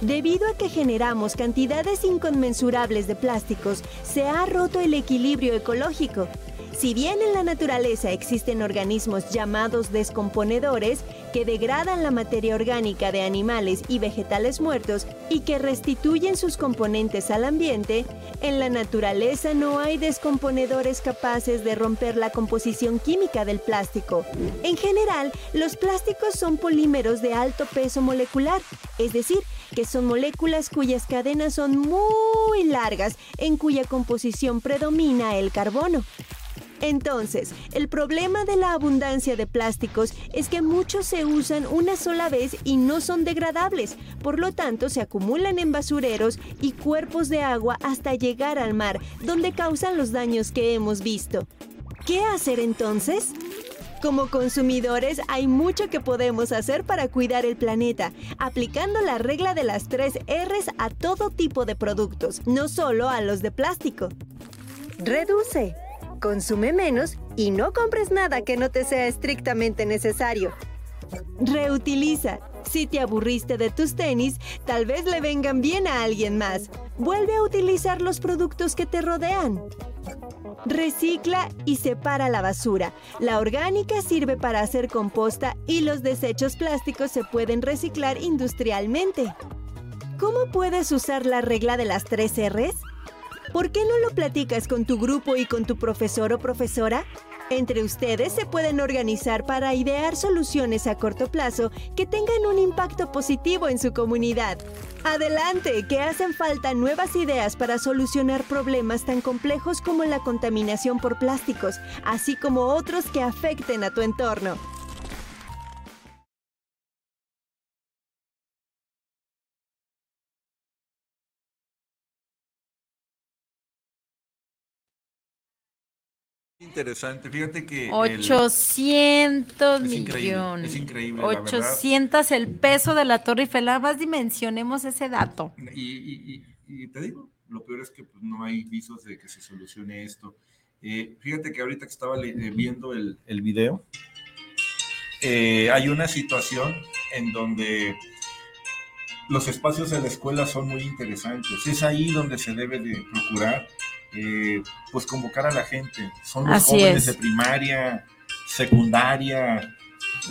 Debido a que generamos cantidades inconmensurables de plásticos, se ha roto el equilibrio ecológico si bien en la naturaleza existen organismos llamados descomponedores que degradan la materia orgánica de animales y vegetales muertos y que restituyen sus componentes al ambiente, en la naturaleza no hay descomponedores capaces de romper la composición química del plástico. En general, los plásticos son polímeros de alto peso molecular, es decir, que son moléculas cuyas cadenas son muy largas, en cuya composición predomina el carbono. Entonces, el problema de la abundancia de plásticos es que muchos se usan una sola vez y no son degradables, por lo tanto se acumulan en basureros y cuerpos de agua hasta llegar al mar, donde causan los daños que hemos visto. ¿Qué hacer entonces? Como consumidores hay mucho que podemos hacer para cuidar el planeta, aplicando la regla de las tres Rs a todo tipo de productos, no solo a los de plástico. Reduce consume menos y no compres nada que no te sea estrictamente necesario. Reutiliza. Si te aburriste de tus tenis, tal vez le vengan bien a alguien más. Vuelve a utilizar los productos que te rodean. Recicla y separa la basura. La orgánica sirve para hacer composta y los desechos plásticos se pueden reciclar industrialmente. ¿Cómo puedes usar la regla de las tres R's? ¿Por qué no lo platicas con tu grupo y con tu profesor o profesora? Entre ustedes se pueden organizar para idear soluciones a corto plazo que tengan un impacto positivo en su comunidad. Adelante, que hacen falta nuevas ideas para solucionar problemas tan complejos como la contaminación por plásticos, así como otros que afecten a tu entorno. Interesante, fíjate que... 800 millones. es increíble. 800 el peso de la Torre Eiffel, más dimensionemos ese dato. Y, te digo, lo peor es que pues, no hay visos de que se solucione esto. Eh, fíjate que ahorita que estaba eh, viendo el, el video, eh, hay una situación en donde los espacios de la escuela son muy interesantes. Es ahí donde se debe de procurar eh, pues convocar a la gente. Son los jóvenes de primaria, secundaria,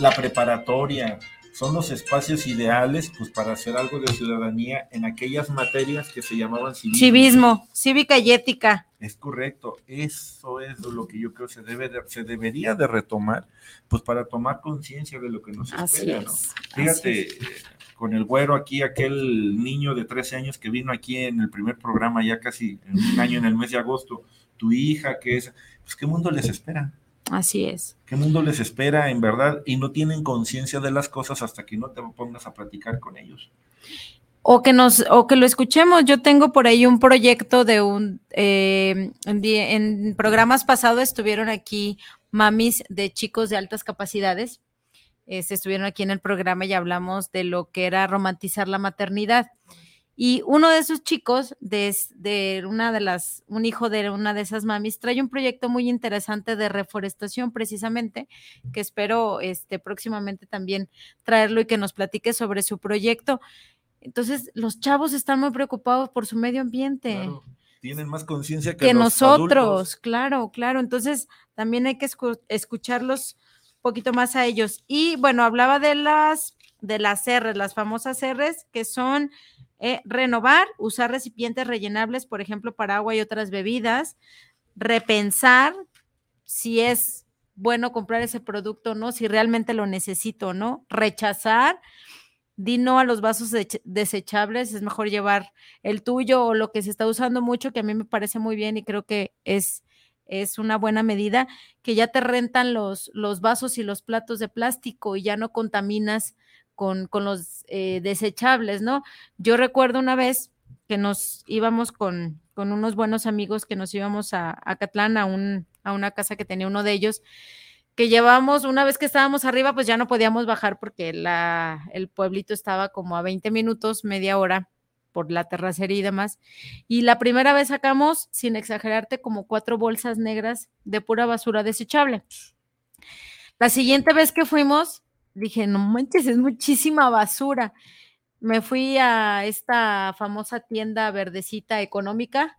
la preparatoria. Son los espacios ideales pues para hacer algo de ciudadanía en aquellas materias que se llamaban civismo. Civismo, cívica y ética. Es correcto, eso es lo que yo creo se debe se debería de retomar, pues para tomar conciencia de lo que nos espera, ¿no? Fíjate, con el güero aquí, aquel niño de 13 años que vino aquí en el primer programa, ya casi un año en el mes de agosto, tu hija, que es, pues qué mundo les espera. Así es. ¿Qué mundo les espera en verdad? Y no tienen conciencia de las cosas hasta que no te pongas a platicar con ellos. O que nos, o que lo escuchemos. Yo tengo por ahí un proyecto de un, eh, en, en programas pasados estuvieron aquí mamis de chicos de altas capacidades. Este, estuvieron aquí en el programa y hablamos de lo que era romantizar la maternidad. Y uno de esos chicos, de, una de las, un hijo de una de esas mamis, trae un proyecto muy interesante de reforestación precisamente, que espero este, próximamente también traerlo y que nos platique sobre su proyecto. Entonces, los chavos están muy preocupados por su medio ambiente. Tienen más conciencia que, que nosotros, claro, claro. Entonces, también hay que escucharlos poquito más a ellos. Y bueno, hablaba de las, de las las famosas R's, que son eh, renovar, usar recipientes rellenables, por ejemplo, para agua y otras bebidas, repensar si es bueno comprar ese producto o no, si realmente lo necesito o no, rechazar, di no a los vasos desechables, es mejor llevar el tuyo o lo que se está usando mucho, que a mí me parece muy bien y creo que es, es una buena medida, que ya te rentan los, los vasos y los platos de plástico y ya no contaminas con, los eh, desechables, ¿no? Yo recuerdo una vez que nos íbamos con, con unos buenos amigos que nos íbamos a, a Catlán, a, un, a una casa que tenía uno de ellos, que llevamos, una vez que estábamos arriba, pues ya no podíamos bajar porque la, el pueblito estaba como a 20 minutos, media hora por la terracería y demás. Y la primera vez sacamos, sin exagerarte, como cuatro bolsas negras de pura basura desechable. La siguiente vez que fuimos, dije, no manches, es muchísima basura. Me fui a esta famosa tienda verdecita económica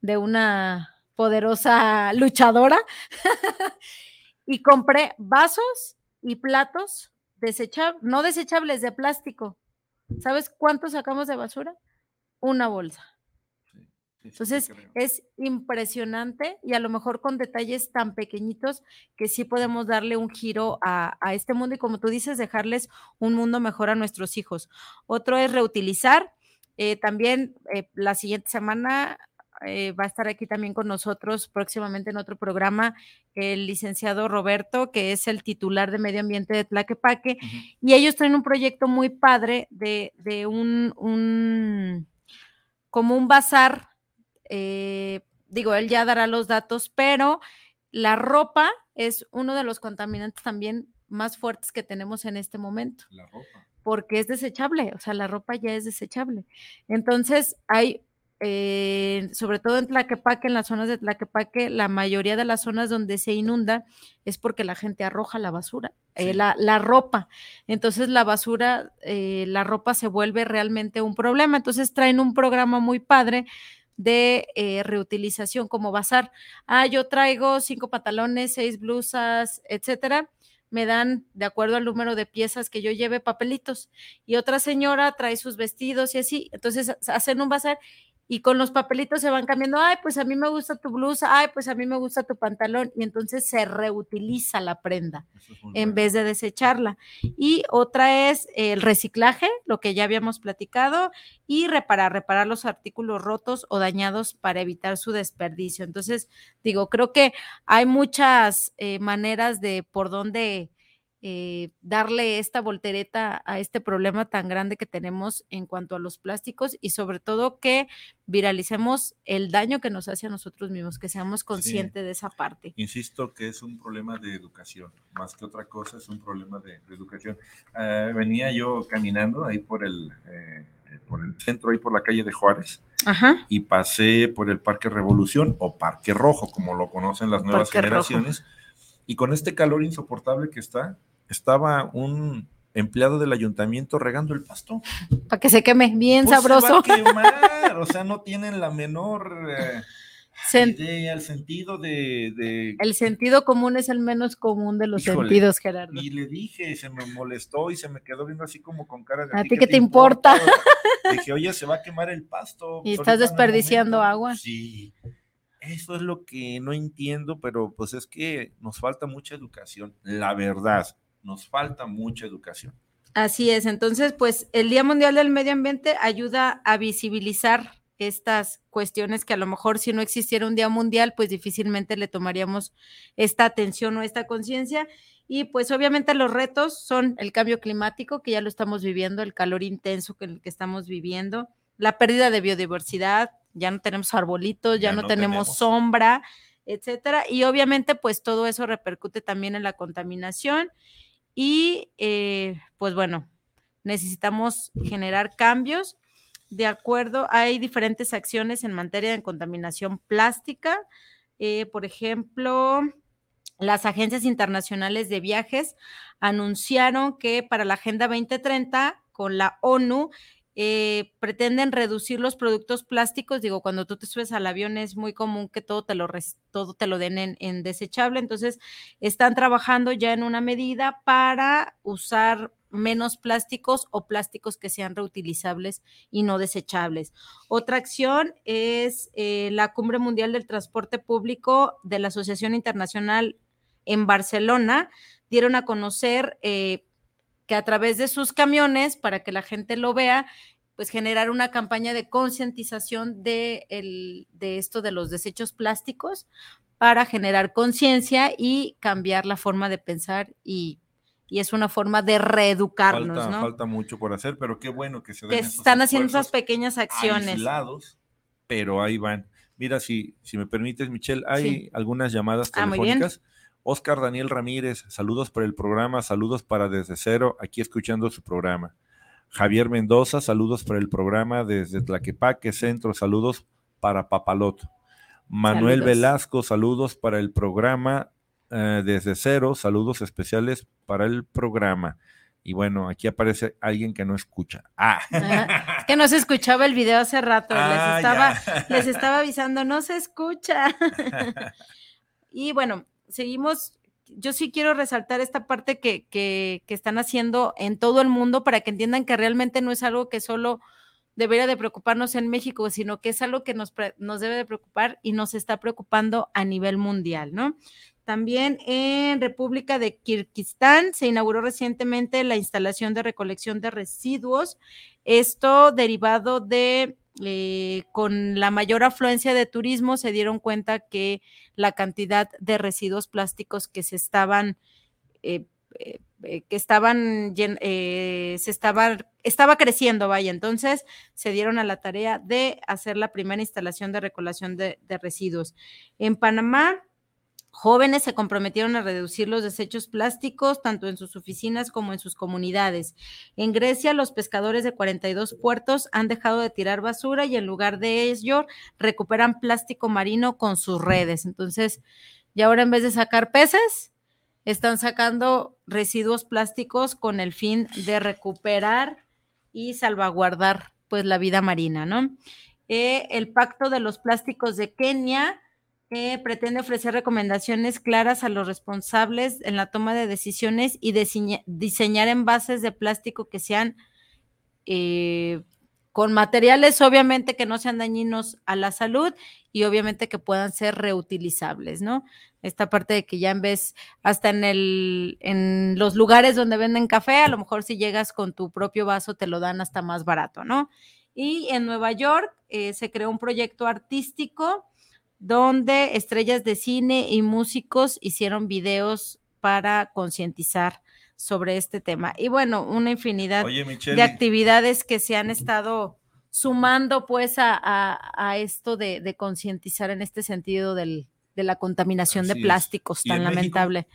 de una poderosa luchadora y compré vasos y platos desechables, no desechables, de plástico. ¿Sabes cuánto sacamos de basura? Una bolsa. Entonces, es impresionante y a lo mejor con detalles tan pequeñitos que sí podemos darle un giro a, este mundo y como tú dices, dejarles un mundo mejor a nuestros hijos. Otro es reutilizar. Eh, también eh, la siguiente semana eh, va a estar aquí también con nosotros próximamente en otro programa el licenciado Roberto, que es el titular de medio ambiente de Tlaquepaque, y ellos tienen un proyecto muy padre de, de un, un, como un bazar eh, digo, él ya dará los datos, pero la ropa es uno de los contaminantes también más fuertes que tenemos en este momento. La ropa. Porque es desechable, o sea, la ropa ya es desechable. Entonces, hay, eh, sobre todo en Tlaquepaque, en las zonas de Tlaquepaque, la mayoría de las zonas donde se inunda es porque la gente arroja la basura, eh, la, la, ropa. Entonces, la basura, la ropa se vuelve realmente un problema. Entonces, traen un programa muy padre de eh, reutilización como bazar. Ah, yo traigo cinco pantalones, seis blusas, etcétera. Me dan, de acuerdo al número de piezas que yo lleve, papelitos. Y otra señora trae sus vestidos y así. Entonces hacen un bazar y con los papelitos se van cambiando, ay, pues a mí me gusta tu blusa, ay, pues a mí me gusta tu pantalón, y entonces se reutiliza la prenda en vez de desecharla. Y otra es el reciclaje, lo que ya habíamos platicado, y reparar, reparar los artículos rotos o dañados para evitar su desperdicio. Entonces, digo, creo que hay muchas eh, maneras de por dónde eh, darle esta voltereta a este problema tan grande que tenemos en cuanto a los plásticos y sobre todo que viralicemos el daño que nos hace a nosotros mismos, que seamos conscientes de esa parte. Insisto que es un problema de educación, más que otra cosa es un problema de, educación. Ah, venía yo caminando ahí por el, eh, por el centro, ahí por la calle de Juárez. Y pasé por el Parque Revolución o Parque Rojo, como lo conocen las nuevas generaciones. Y con este calor insoportable que está, estaba un empleado del ayuntamiento regando el pasto. Para que se queme bien pues sabroso. o sea, no tienen la menor eh, idea, el sentido de, El sentido común es el menos común de los sentidos, Gerardo. Y le dije, se me molestó y se me quedó viendo así como con cara de... ¿A ti qué te, importa? dije, oye, se va a quemar el pasto. Y estás desperdiciando agua. Sí. Eso es lo que no entiendo, pero pues es que nos falta mucha educación, la verdad nos falta mucha educación. Así es, entonces pues el Día Mundial del Medio Ambiente ayuda a visibilizar estas cuestiones que a lo mejor si no existiera un día mundial, pues difícilmente le tomaríamos esta atención o esta conciencia. Y pues obviamente los retos son el cambio climático, que ya lo estamos viviendo, el calor intenso que, que estamos viviendo, la pérdida de biodiversidad, ya no tenemos arbolitos, ya, no, tenemos, sombra, etcétera. Y obviamente pues todo eso repercute también en la contaminación. Y eh, pues bueno, necesitamos generar cambios de acuerdo, hay diferentes acciones en materia de contaminación plástica. Eh, por ejemplo, las agencias internacionales de viajes anunciaron que para la Agenda 2030 con la ONU eh, pretenden reducir los productos plásticos. Digo, cuando tú te subes al avión es muy común que todo te lo, todo te lo den en, desechable. Entonces, están trabajando ya en una medida para usar menos plásticos o plásticos que sean reutilizables y no desechables. Otra acción es eh, la Cumbre Mundial del Transporte Público de la Asociación Internacional en Barcelona. Dieron a conocer eh, que a través de sus camiones, para que la gente lo vea, pues generar una campaña de concientización de, de esto de los desechos plásticos para generar conciencia y cambiar la forma de pensar y, y, es una forma de reeducarnos, falta, ¿no? Falta mucho por hacer, pero qué bueno que se que están haciendo esas pequeñas acciones. Aislados, pero ahí van. Mira, si, si me permites, Michelle, hay sí. algunas llamadas telefónicas. Ah, Oscar Daniel Ramírez, saludos por el programa, saludos para Desde Cero, aquí escuchando su programa. Javier Mendoza, saludos por el programa desde Tlaquepaque Centro, saludos para Papaloto. Manuel saludos. Velasco, saludos para el programa eh, Desde Cero, saludos especiales para el programa. Y bueno, aquí aparece alguien que no escucha. Ah. Es que no se escuchaba el video hace rato. Ah, les, estaba, les estaba avisando, no se escucha. y bueno, seguimos, yo sí quiero resaltar esta parte que, que, están haciendo en todo el mundo para que entiendan que realmente no es algo que solo debería de preocuparnos en México, sino que es algo que nos, nos debe de preocupar y nos está preocupando a nivel mundial, ¿no? También en República de Kirguistán se inauguró recientemente la instalación de recolección de residuos, esto derivado de eh, con la mayor afluencia de turismo se dieron cuenta que la cantidad de residuos plásticos que se estaban eh, eh, que estaban se estaba estaba creciendo vaya. Entonces se dieron a la tarea de hacer la primera instalación de recolección de residuos. En Panamá Jóvenes se comprometieron a reducir los desechos plásticos tanto en sus oficinas como en sus comunidades. En Grecia, los pescadores de 42 puertos han dejado de tirar basura y en lugar de ello recuperan plástico marino con sus redes. Entonces, y ahora en vez de sacar peces, están sacando residuos plásticos con el fin de recuperar y salvaguardar pues la vida marina, ¿no? Eh, el Pacto de los Plásticos de Kenia que pretende ofrecer recomendaciones claras a los responsables en la toma de decisiones y diseña, diseñar envases de plástico que sean eh, con materiales obviamente que no sean dañinos a la salud y obviamente que puedan ser reutilizables, ¿no? Esta parte de que ya en vez, hasta en, el, en los lugares donde venden café, a lo mejor si llegas con tu propio vaso te lo dan hasta más barato, ¿no? Y en Nueva York eh, se creó un proyecto artístico donde estrellas de cine y músicos hicieron videos para concientizar sobre este tema. Y bueno, una infinidad Oye, de actividades que se han estado sumando pues a, a, a esto de, de concientizar en este sentido del, de la contaminación Así de plásticos ¿Y tan México? lamentable.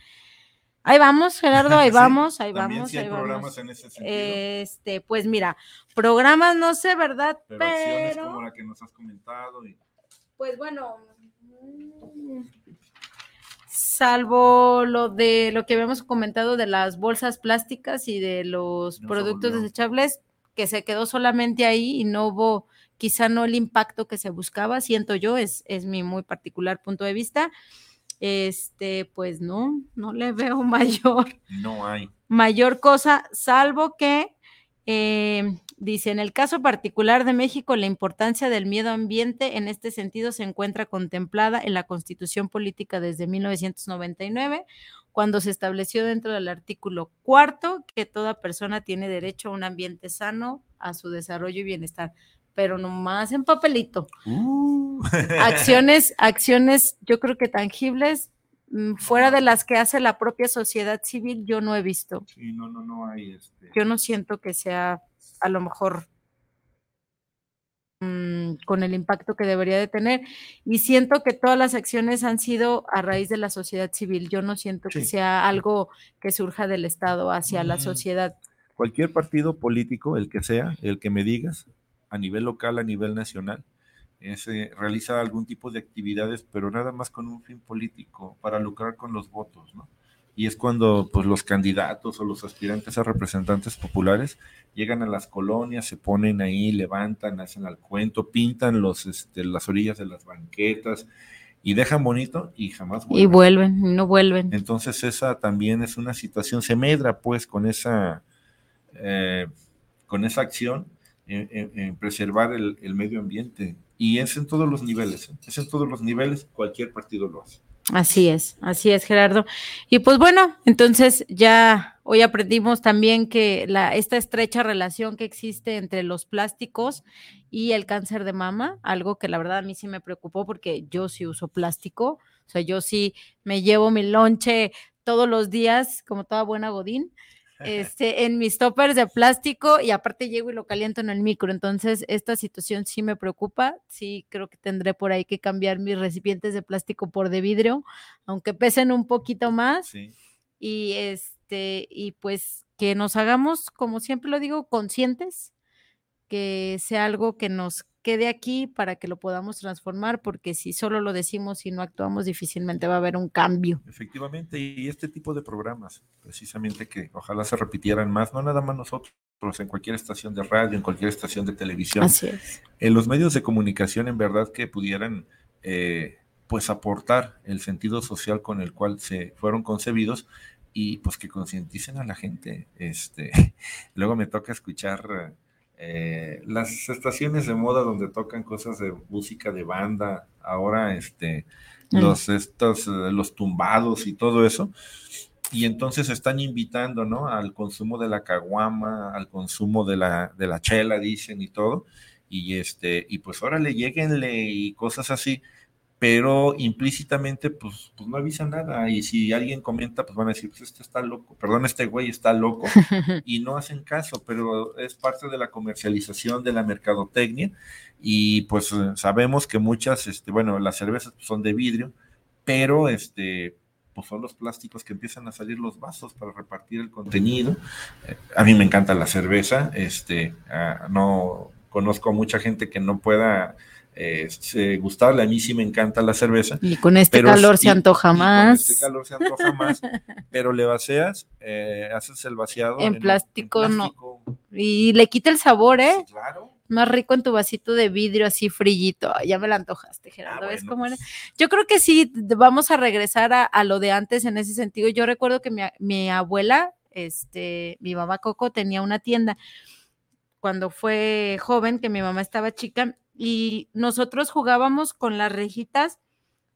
Ahí vamos, Gerardo, ahí Sí, vamos, ahí vamos, sí hay ahí programas vamos. en ese sentido. Este, pues mira, programas no sé, ¿verdad? pero, acciones Pero, como la que nos has comentado. y- pues bueno, salvo lo de lo que habíamos comentado de las bolsas plásticas y de los No productos desechables, que se quedó solamente ahí y no hubo quizá no el impacto que se buscaba, siento yo, es, es mi muy particular punto de vista. Este, pues no, no le veo mayor No hay. mayor cosa, salvo que, eh, dice, en el caso particular de México, la importancia del medio ambiente en este sentido se encuentra contemplada en la Constitución Política desde 1999, cuando se estableció dentro del artículo cuarto que toda persona tiene derecho a un ambiente sano, a su desarrollo y bienestar. pero nomás en papelito. Uh. Acciones, acciones, yo creo que tangibles, mm, fuera de las que hace la propia sociedad civil, yo no he visto. Sí, no, no, no hay este. Yo no siento que sea a lo mejor mm, con el impacto que debería de tener. Y siento que todas las acciones han sido a raíz de la sociedad civil. Yo no siento que sea algo que surja del Estado hacia la Mm. sociedad. Cualquier partido político, el que sea, el que me digas, a nivel local, a nivel nacional, ese, realiza algún tipo de actividades, pero nada más con un fin político, para lucrar con los votos, ¿no? Y es cuando pues, los candidatos o los aspirantes a representantes populares llegan a las colonias, se ponen ahí, levantan, hacen al cuento, pintan los, este, las orillas de las banquetas y dejan bonito y jamás Y vuelven. vuelven, y no vuelven. Entonces esa también es una situación, se medra pues con esa, eh, con esa acción en, en- en preservar el, el medio ambiente. Y es en todos los niveles, ¿eh? es en todos los niveles, cualquier partido lo hace. Así es, así es, Gerardo. Y pues bueno, entonces ya hoy aprendimos también que la, esta estrecha relación que existe entre los plásticos y el cáncer de mama, algo que la verdad a mí sí me preocupó porque yo sí uso plástico, o sea, yo sí me llevo mi lonche todos los días, como toda buena Godín, este, en mis toppers de plástico y aparte llego y lo caliento en el micro. Entonces, esta situación sí me preocupa. Sí, creo que tendré por ahí que cambiar mis recipientes de plástico por de vidrio, aunque pesen un poquito más. Sí. Y este, y pues que nos hagamos, como siempre lo digo, conscientes, que sea algo que nos quede aquí para que lo podamos transformar, porque si solo lo decimos y no actuamos, difícilmente va a haber un cambio. Efectivamente, y este tipo de programas, precisamente que ojalá se repitieran más, no nada más nosotros, en cualquier estación de radio, en cualquier estación de televisión, Así es. en los medios de comunicación en verdad que pudieran eh, pues aportar el sentido social con el cual se fueron concebidos y pues que concienticen a la gente. Este, luego me toca escuchar eh, las estaciones de moda donde tocan cosas de música de banda, ahora este, Mm. los, estos, eh, los tumbados y todo eso. Y entonces están invitando, ¿no? Al consumo de la caguama, al consumo de la, de la chela, dicen, y todo. Y este, y pues órale, lleguenle y cosas así, pero implícitamente, pues, pues no avisan nada. Y si alguien comenta, pues van a decir, pues este está loco, perdón, este güey está loco, y no hacen caso, pero es parte de la comercialización de la mercadotecnia. Y pues eh, sabemos que muchas, este, bueno, las cervezas son de vidrio, pero este, pues son los plásticos que empiezan a salir los vasos para repartir el contenido. Eh, a mí me encanta la cerveza, este, ah, no conozco a mucha gente que no pueda eh, se- gustarle, a mí sí me encanta la cerveza. Y con este pero calor se antoja y con más. este calor se antoja más, pero le vacías, eh, haces el vaciado En plástico, no. plástico, Y le quita el sabor, ¿eh? sí, claro. Más rico en tu vasito de vidrio así frillito. Ay, ya me la antojaste, Gerardo. Ah, ¿Ves bueno, cómo pues, eres? Yo creo que sí, vamos a regresar a, a lo de antes en ese sentido. Yo recuerdo que mi, mi abuela, este, mi mamá Coco, tenía una tienda cuando fue joven, que mi mamá estaba chica, y nosotros jugábamos con las rejitas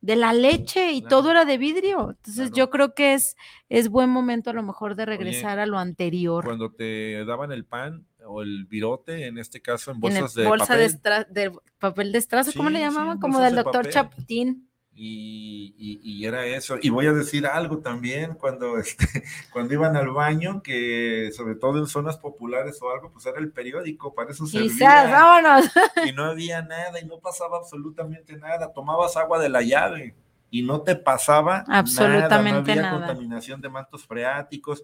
de la leche y Claro. todo era de vidrio. Entonces Claro. yo creo que es, es buen momento a lo mejor de regresar a lo anterior. Cuando te daban el pan o el virote, en este caso en en el bolsas de bolsa de, papel, estra- de papel de estraza, ¿cómo le sí, llamaban? Como del de doctor papel. Chaputín. Y, y- y era eso. Y voy a decir algo también, cuando, este, cuando iban al baño, que sobre todo en zonas populares o algo, pues era el periódico, para eso Quizás, servía. vámonos. y no había nada y no pasaba absolutamente nada. Tomabas agua de la llave y no te pasaba Absolutamente nada. No había nada. contaminación de mantos freáticos.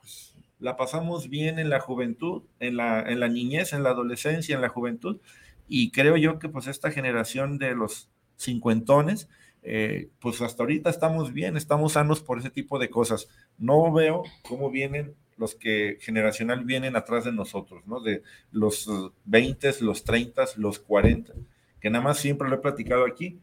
Pues, la pasamos bien en la juventud, en la, en la niñez, en la adolescencia, en la juventud. Y creo yo que pues esta generación de los cincuentones, eh, pues hasta ahorita estamos bien, estamos sanos por ese tipo de cosas. No veo cómo vienen los que generacional vienen atrás de nosotros, ¿no? De los 20, los 30, los 40, que nada más siempre lo he platicado aquí,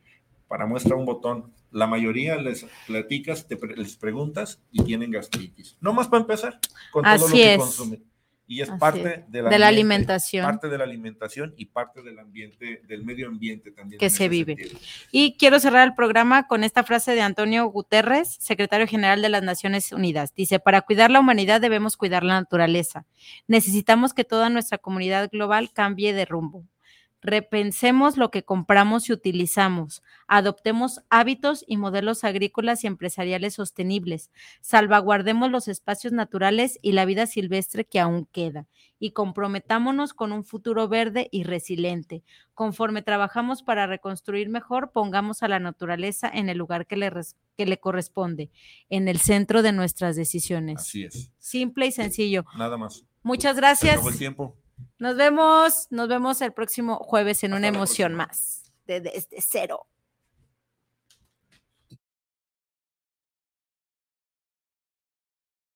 para muestra un botón. La mayoría les platicas, te pre- les preguntas y tienen gastritis. No más para empezar, con todo lo que es. consumen. Y es Así parte es. del De la ambiente, alimentación. Parte de la alimentación y parte del ambiente, del medio ambiente también. Que se vive. sentido. Y quiero cerrar el programa con esta frase de Antonio Guterres, secretario general de las Naciones Unidas. Dice, para cuidar la humanidad debemos cuidar la naturaleza. Necesitamos que toda nuestra comunidad global cambie de rumbo. Repensemos lo que compramos y utilizamos. Adoptemos hábitos y modelos agrícolas y empresariales sostenibles. Salvaguardemos los espacios naturales y la vida silvestre que aún queda. Y comprometámonos con un futuro verde y resiliente. Conforme trabajamos para reconstruir mejor, pongamos a la naturaleza en el lugar que le, que le corresponde, en el centro de nuestras decisiones. Así es. Simple y sencillo. Nada más. Muchas gracias. Acabó el tiempo. Nos vemos, nos vemos el próximo jueves en una emoción más de Desde Cero.